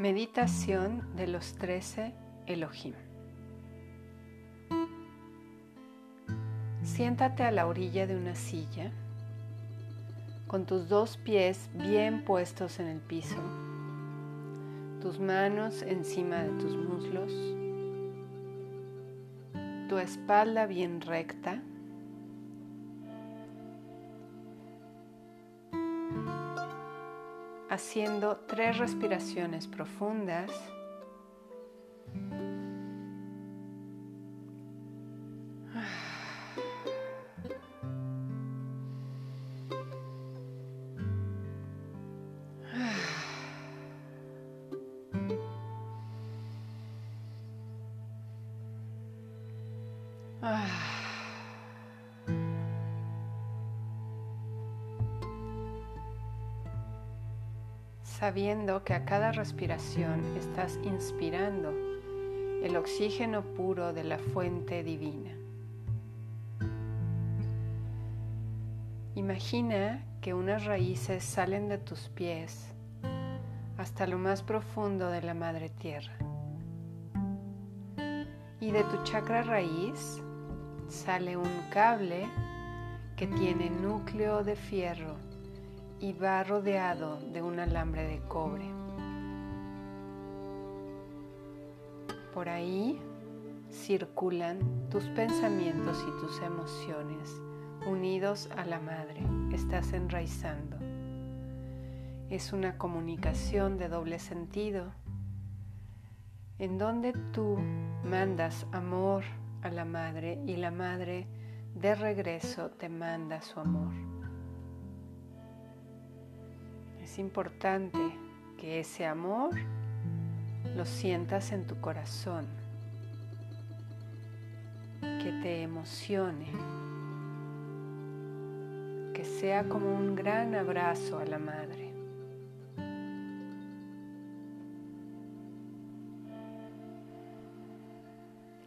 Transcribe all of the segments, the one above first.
Meditación de los trece Elohim. Siéntate a la orilla de una silla con tus dos pies bien puestos en el piso, tus manos encima de tus muslos, tu espalda bien recta haciendo tres respiraciones profundas. Sabiendo que a cada respiración estás inspirando el oxígeno puro de la fuente divina. Imagina que unas raíces salen de tus pies hasta lo más profundo de la madre tierra. Y de tu chakra raíz sale un cable que tiene núcleo de fierro y va rodeado de un alambre de cobre. Por ahí circulan tus pensamientos y tus emociones unidos a la madre. Estás enraizando. Es una comunicación de doble sentido en donde tú mandas amor a la madre y la madre de regreso te manda su amor. Es importante que ese amor lo sientas en tu corazón, que te emocione, que sea como un gran abrazo a la madre.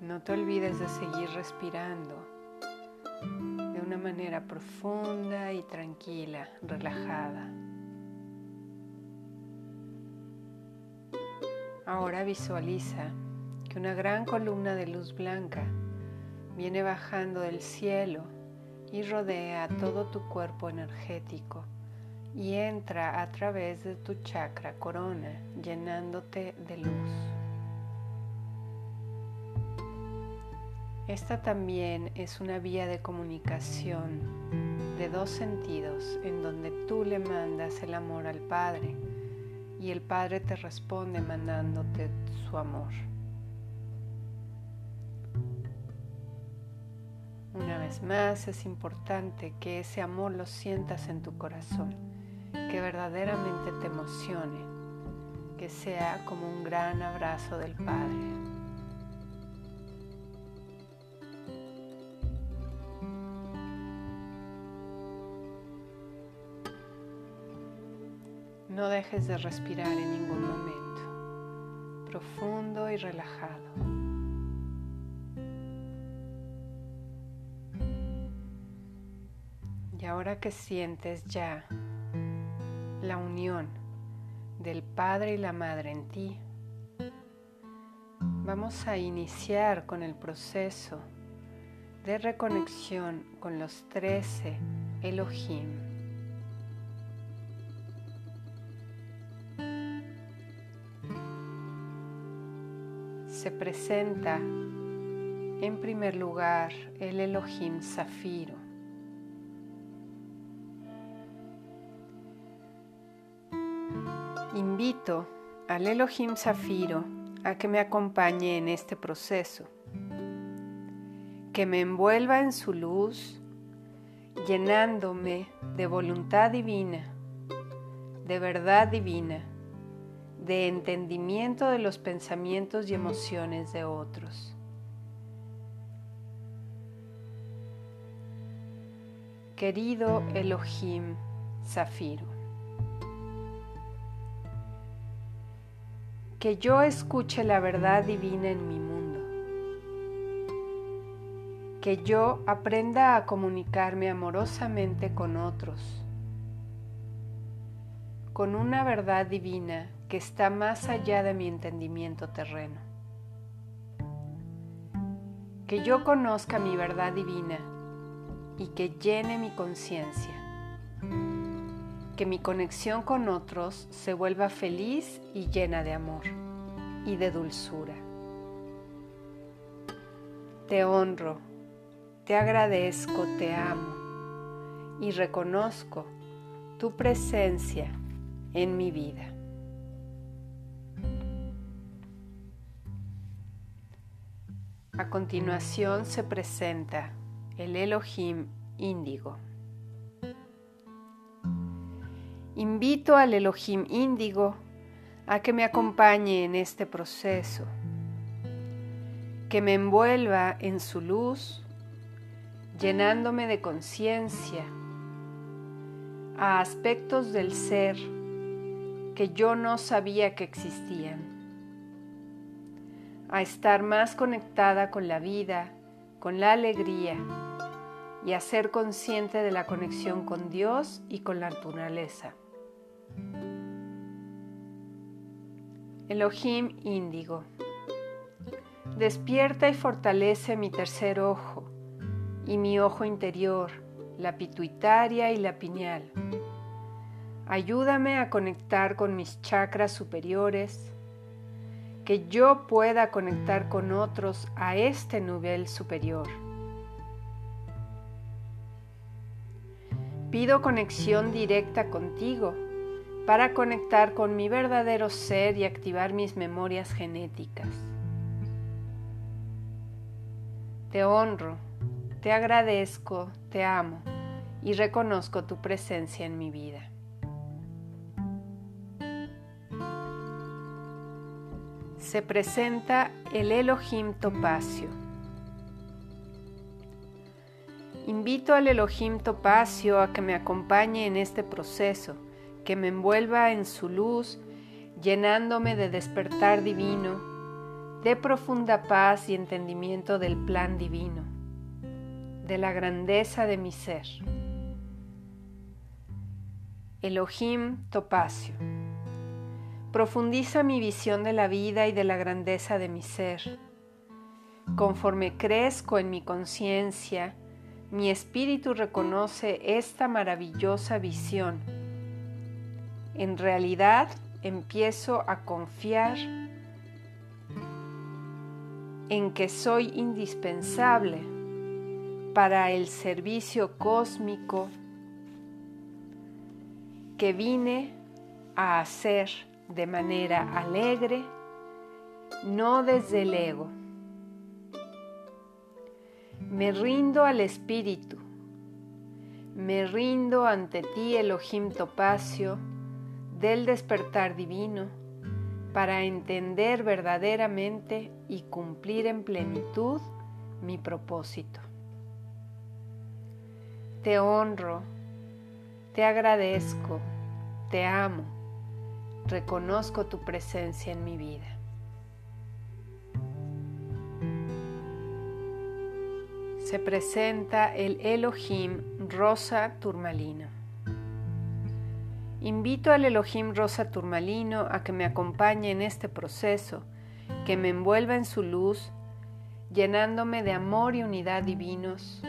No te olvides de seguir respirando de una manera profunda y tranquila, relajada. Ahora visualiza que una gran columna de luz blanca viene bajando del cielo y rodea todo tu cuerpo energético y entra a través de tu chakra corona llenándote de luz. Esta también es una vía de comunicación de dos sentidos en donde tú le mandas el amor al Padre y el Padre te responde mandándote su amor. Una vez más es importante que ese amor lo sientas en tu corazón, que verdaderamente te emocione, que sea como un gran abrazo del Padre. No dejes de respirar en ningún momento, profundo y relajado. Y ahora que sientes ya la unión del Padre y la Madre en ti, vamos a iniciar con el proceso de reconexión con los trece Elohim se presenta en primer lugar el Elohim Zafiro. Invito al Elohim Zafiro a que me acompañe en este proceso, que me envuelva en su luz, llenándome de voluntad divina, de verdad divina de entendimiento de los pensamientos y emociones de otros. Querido Elohim Zafiro, que yo escuche la verdad divina en mi mundo, que yo aprenda a comunicarme amorosamente con otros, con una verdad divina que está más allá de mi entendimiento terreno. Que yo conozca mi verdad divina y que llene mi conciencia. Que mi conexión con otros se vuelva feliz y llena de amor y de dulzura. Te honro, te agradezco, te amo y reconozco tu presencia en mi vida. A continuación se presenta el Elohim índigo. Invito al Elohim índigo a que me acompañe en este proceso, que me envuelva en su luz, llenándome de conciencia a aspectos del ser que yo no sabía que existían, a estar más conectada con la vida, con la alegría y a ser consciente de la conexión con Dios y con la naturaleza. Elohim índigo. Despierta y fortalece mi tercer ojo y mi ojo interior, la pituitaria y la pineal. Ayúdame a conectar con mis chakras superiores, que yo pueda conectar con otros a este nivel superior. Pido conexión directa contigo para conectar con mi verdadero ser y activar mis memorias genéticas. Te honro, te agradezco, te amo y reconozco tu presencia en mi vida. Se presenta el Elohim Topacio. Invito al Elohim Topacio a que me acompañe en este proceso que me envuelva en su luz, llenándome de despertar divino, de profunda paz y entendimiento del plan divino, de la grandeza de mi ser. Elohim Topacio. Profundiza mi visión de la vida y de la grandeza de mi ser. Conforme crezco en mi conciencia, mi espíritu reconoce esta maravillosa visión en realidad empiezo a confiar en que soy indispensable para el servicio cósmico que vine a hacer de manera alegre, no desde el ego. Me rindo al Espíritu, me rindo ante ti, Elohim Topacio, del despertar divino para entender verdaderamente y cumplir en plenitud mi propósito. Te honro, te agradezco, te amo, reconozco tu presencia en mi vida. Se presenta el Elohim rosa turmalino. Invito al Elohim Rosa Turmalino a que me acompañe en este proceso, que me envuelva en su luz, llenándome de amor y unidad divinos,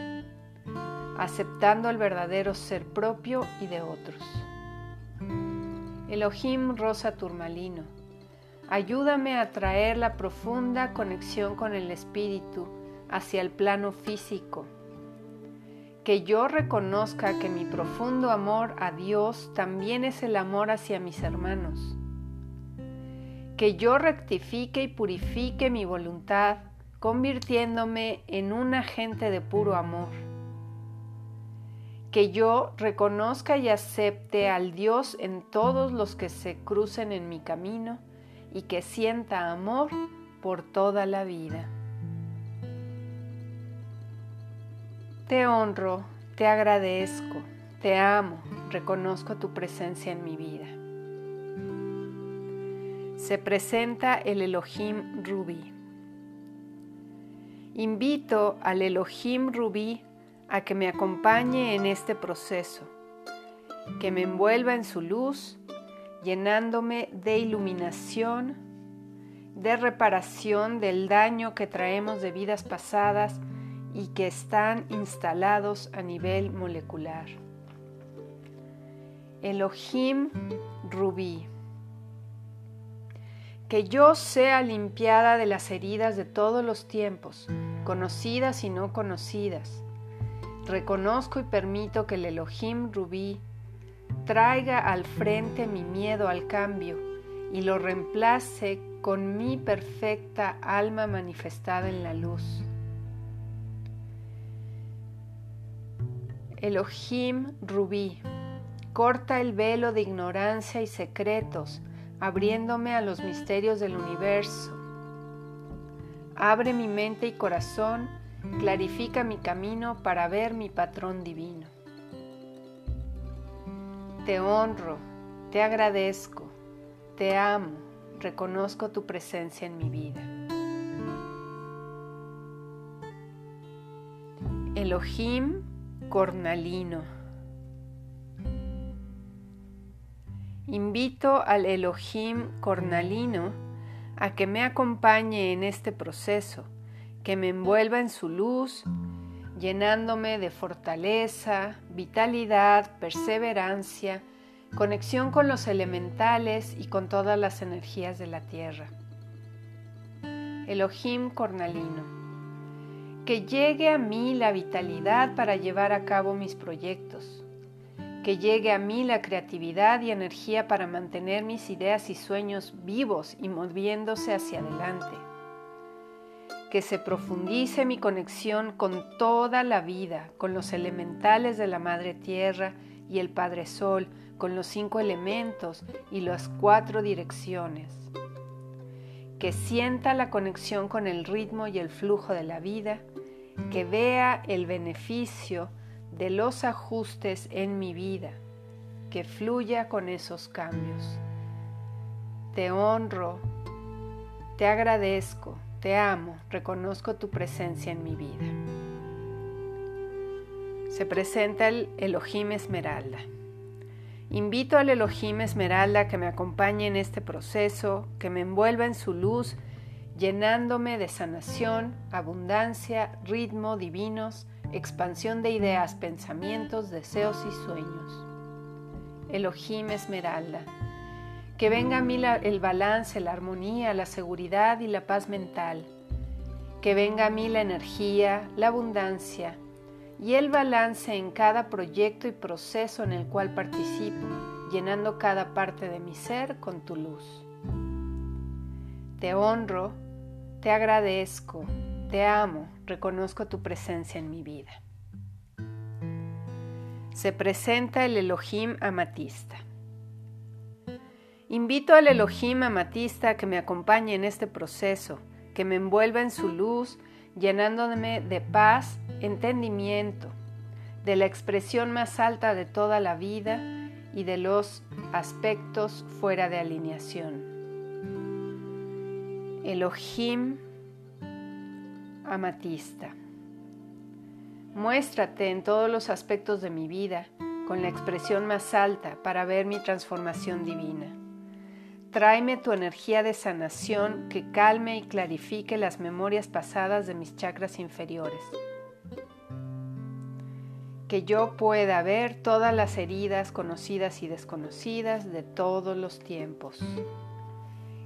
aceptando el verdadero ser propio y de otros. Elohim Rosa Turmalino, ayúdame a traer la profunda conexión con el Espíritu hacia el plano físico. Que yo reconozca que mi profundo amor a Dios también es el amor hacia mis hermanos, que yo rectifique y purifique mi voluntad convirtiéndome en un agente de puro amor, que yo reconozca y acepte al Dios en todos los que se crucen en mi camino y que sienta amor por toda la vida. Te honro, te agradezco, te amo, reconozco tu presencia en mi vida. Se presenta el Elohim Rubí. Invito al Elohim Rubí a que me acompañe en este proceso, que me envuelva en su luz, llenándome de iluminación, de reparación del daño que traemos de vidas pasadas y que están instalados a nivel molecular. Elohim Rubí. Que yo sea limpiada de las heridas de todos los tiempos, conocidas y no conocidas. Reconozco y permito que el Elohim Rubí traiga al frente mi miedo al cambio y lo reemplace con mi perfecta alma manifestada en la luz. Elohim Rubí, corta el velo de ignorancia y secretos, abriéndome a los misterios del universo. Abre mi mente y corazón, clarifica mi camino para ver mi patrón divino. Te honro, te agradezco, te amo, reconozco tu presencia en mi vida. Elohim Cornalino. Invito al Elohim Cornalino a que me acompañe en este proceso, que me envuelva en su luz, llenándome de fortaleza, vitalidad, perseverancia, conexión con los elementales y con todas las energías de la tierra. Elohim Cornalino, que llegue a mí la vitalidad para llevar a cabo mis proyectos, que llegue a mí la creatividad y energía para mantener mis ideas y sueños vivos y moviéndose hacia adelante que se profundice mi conexión con toda la vida, con los elementales de la Madre Tierra y el Padre Sol, con los cinco elementos y las cuatro direcciones. Que sienta la conexión con el ritmo y el flujo de la vida, que vea el beneficio de los ajustes en mi vida, que fluya con esos cambios. Te honro, te agradezco te amo, reconozco tu presencia en mi vida. Se presenta el Elohim Esmeralda. Invito al Elohim Esmeralda que me acompañe en este proceso, que me envuelva en su luz, llenándome de sanación, abundancia, ritmo divinos, expansión de ideas, pensamientos, deseos y sueños. Elohim Esmeralda que venga a mí el balance, la armonía, la seguridad y la paz mental. Que venga a mí la energía, la abundancia y el balance en cada proyecto y proceso en el cual participo, llenando cada parte de mi ser con tu luz. Te honro, te agradezco, te amo, reconozco tu presencia en mi vida. Se presenta el Elohim Amatista. Invito al Elohim amatista a que me acompañe en este proceso, que me envuelva en su luz, llenándome de paz, entendimiento, de la expresión más alta de toda la vida y de los aspectos fuera de alineación. Elohim amatista. Muéstrate en todos los aspectos de mi vida con la expresión más alta para ver mi transformación divina. Tráeme tu energía de sanación que calme y clarifique las memorias pasadas de mis chakras inferiores. Que yo pueda ver todas las heridas conocidas y desconocidas de todos los tiempos.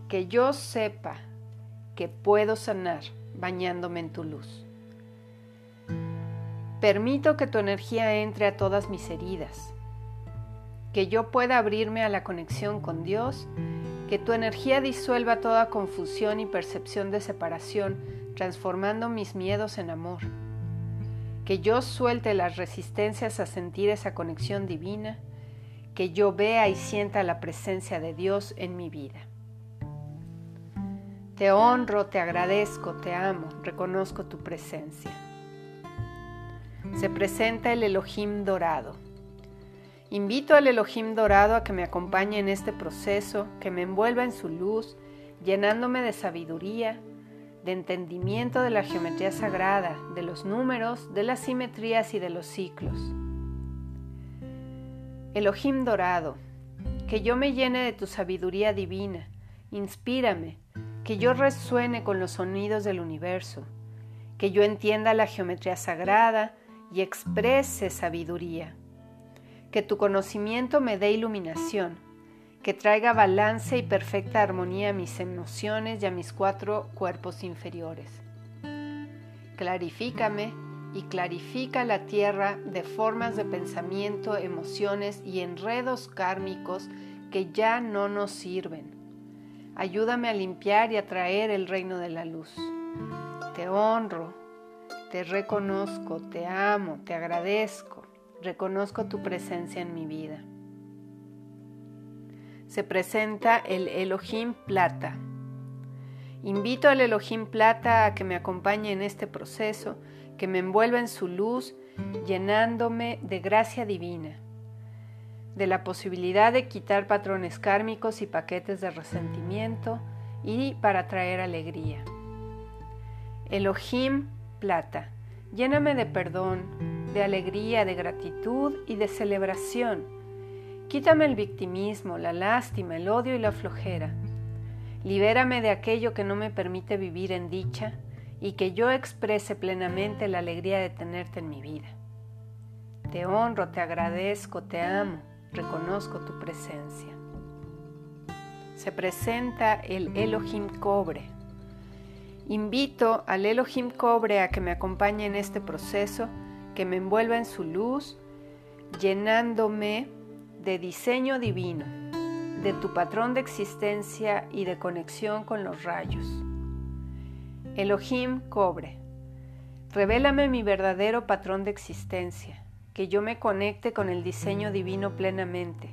Que yo sepa que puedo sanar bañándome en tu luz. Permito que tu energía entre a todas mis heridas. Que yo pueda abrirme a la conexión con Dios que tu energía disuelva toda confusión y percepción de separación, transformando mis miedos en amor. Que yo suelte las resistencias a sentir esa conexión divina, que yo vea y sienta la presencia de Dios en mi vida. Te honro, te agradezco, te amo, reconozco tu presencia. Se presenta el Elohim dorado Invito al Elohim dorado a que me acompañe en este proceso, que me envuelva en su luz, llenándome de sabiduría, de entendimiento de la geometría sagrada, de los números, de las simetrías y de los ciclos. Elohim dorado, que yo me llene de tu sabiduría divina, inspírame, que yo resuene con los sonidos del universo, que yo entienda la geometría sagrada y exprese sabiduría, que tu conocimiento me dé iluminación, que traiga balance y perfecta armonía a mis emociones y a mis cuatro cuerpos inferiores. Clarifícame y clarifica la tierra de formas de pensamiento, emociones y enredos kármicos que ya no nos sirven. Ayúdame a limpiar y a traer el reino de la luz. Te honro, te reconozco, te amo, te agradezco, reconozco tu presencia en mi vida se presenta el Elohim Plata. Invito al Elohim Plata a que me acompañe en este proceso, que me envuelva en su luz, llenándome de gracia divina, de la posibilidad de quitar patrones kármicos y paquetes de resentimiento y para traer alegría. Elohim Plata, lléname de perdón, de alegría, de gratitud y de celebración Quítame el victimismo, la lástima, el odio y la flojera. Libérame de aquello que no me permite vivir en dicha y que yo exprese plenamente la alegría de tenerte en mi vida. Te honro, te agradezco, te amo, reconozco tu presencia. Se presenta el Elohim Cobre. Invito al Elohim Cobre a que me acompañe en este proceso, que me envuelva en su luz, llenándome de diseño divino, de tu patrón de existencia y de conexión con los rayos. Elohim cobre, revélame mi verdadero patrón de existencia, que yo me conecte con el diseño divino plenamente.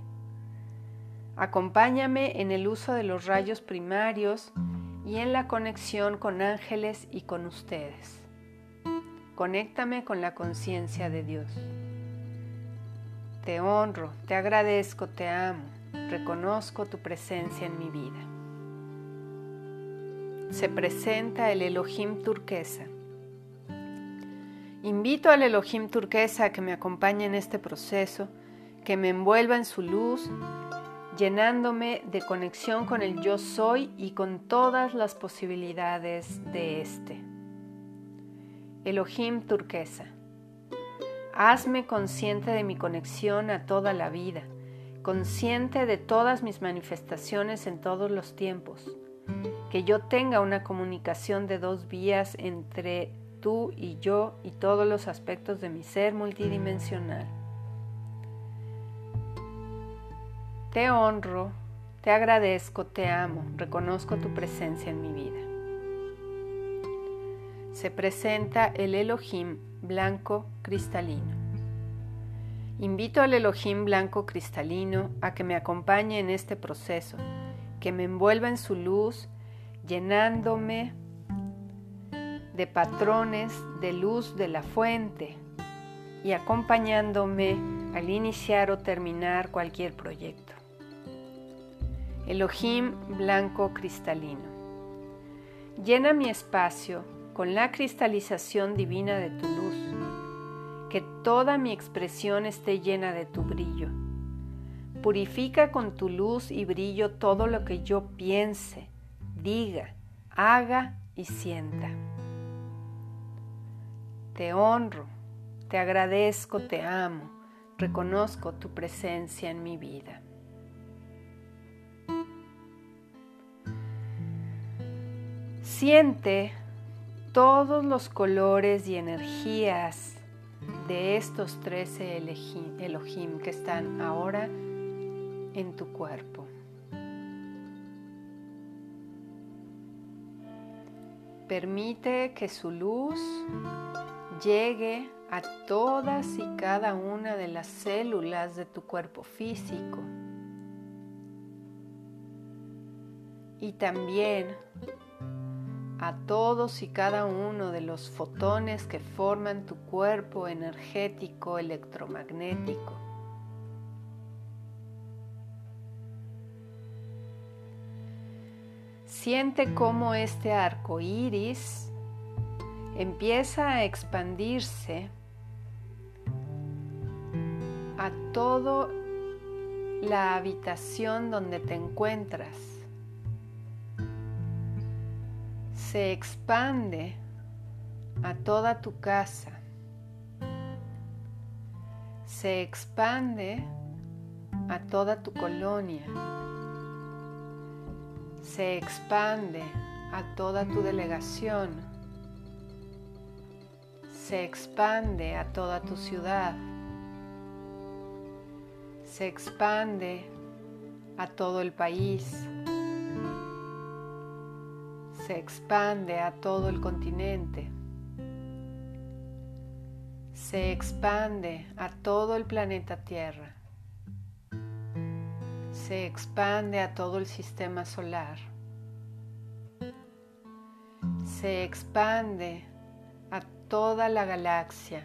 Acompáñame en el uso de los rayos primarios y en la conexión con ángeles y con ustedes. Conéctame con la conciencia de Dios. Te honro, te agradezco, te amo, reconozco tu presencia en mi vida. Se presenta el Elohim turquesa. Invito al Elohim turquesa a que me acompañe en este proceso, que me envuelva en su luz, llenándome de conexión con el yo soy y con todas las posibilidades de este. Elohim turquesa. Hazme consciente de mi conexión a toda la vida, consciente de todas mis manifestaciones en todos los tiempos, que yo tenga una comunicación de dos vías entre tú y yo y todos los aspectos de mi ser multidimensional. Te honro, te agradezco, te amo, reconozco tu presencia en mi vida. Se presenta el Elohim blanco cristalino. Invito al Elohim blanco cristalino a que me acompañe en este proceso, que me envuelva en su luz, llenándome de patrones de luz de la fuente y acompañándome al iniciar o terminar cualquier proyecto. Elohim blanco cristalino. Llena mi espacio con la cristalización divina de tu luz, que toda mi expresión esté llena de tu brillo. Purifica con tu luz y brillo todo lo que yo piense, diga, haga y sienta. Te honro, te agradezco, te amo, reconozco tu presencia en mi vida. Siente todos los colores y energías de estos 13 Elohim que están ahora en tu cuerpo. Permite que su luz llegue a todas y cada una de las células de tu cuerpo físico. Y también a todos y cada uno de los fotones que forman tu cuerpo energético electromagnético. Siente cómo este arco iris empieza a expandirse a todo la habitación donde te encuentras se expande a toda tu casa, se expande a toda tu colonia, se expande a toda tu delegación, se expande a toda tu ciudad, se expande a todo el país, se expande a todo el continente, se expande a todo el planeta Tierra, se expande a todo el sistema solar, se expande a toda la galaxia,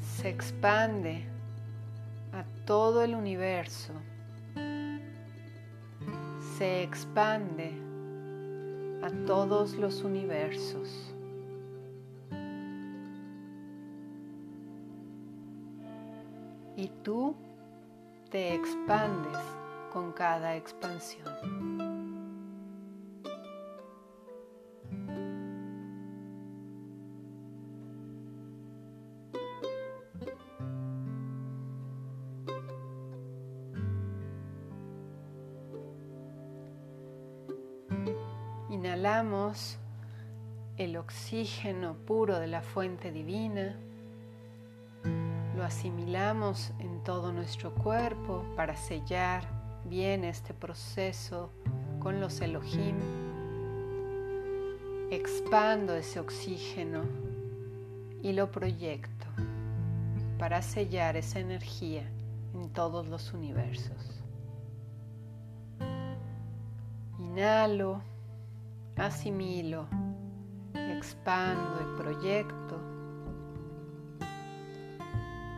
se expande a todo el universo se expande a todos los universos. Y tú te expandes con cada expansión. Oxígeno puro de la fuente divina, lo asimilamos en todo nuestro cuerpo para sellar bien este proceso con los Elohim. Expando ese oxígeno y lo proyecto para sellar esa energía en todos los universos. Inhalo asimilo, expando y proyecto.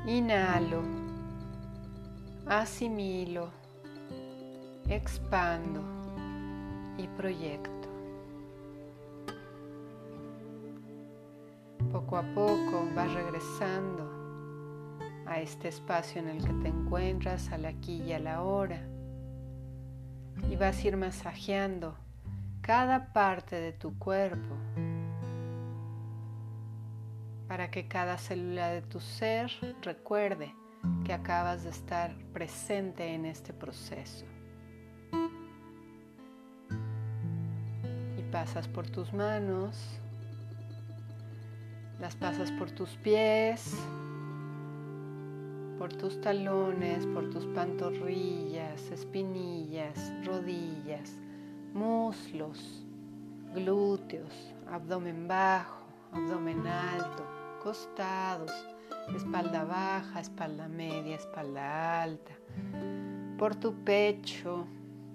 Inhalo, asimilo, expando y proyecto. Poco a poco vas regresando a este espacio en el que te encuentras, al aquí y a la hora. Y vas a ir masajeando cada parte de tu cuerpo para que cada célula de tu ser recuerde que acabas de estar presente en este proceso. Y pasas por tus manos, las pasas por tus pies, por tus talones, por tus pantorrillas, espinillas, rodillas, muslos, glúteos, abdomen bajo, abdomen alto, costados, espalda baja, espalda media, espalda alta, por tu pecho,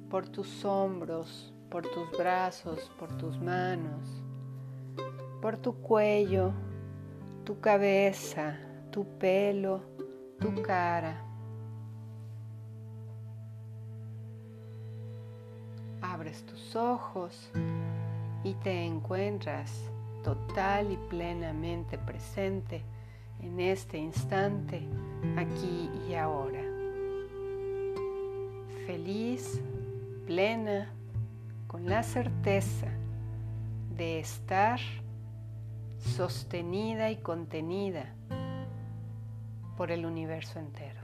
por tus hombros, por tus brazos, por tus manos, por tu cuello, tu cabeza, tu pelo, tu cara. Abres tus ojos y te encuentras total y plenamente presente en este instante, aquí y ahora. Feliz, plena, con la certeza de estar sostenida y contenida por el universo entero.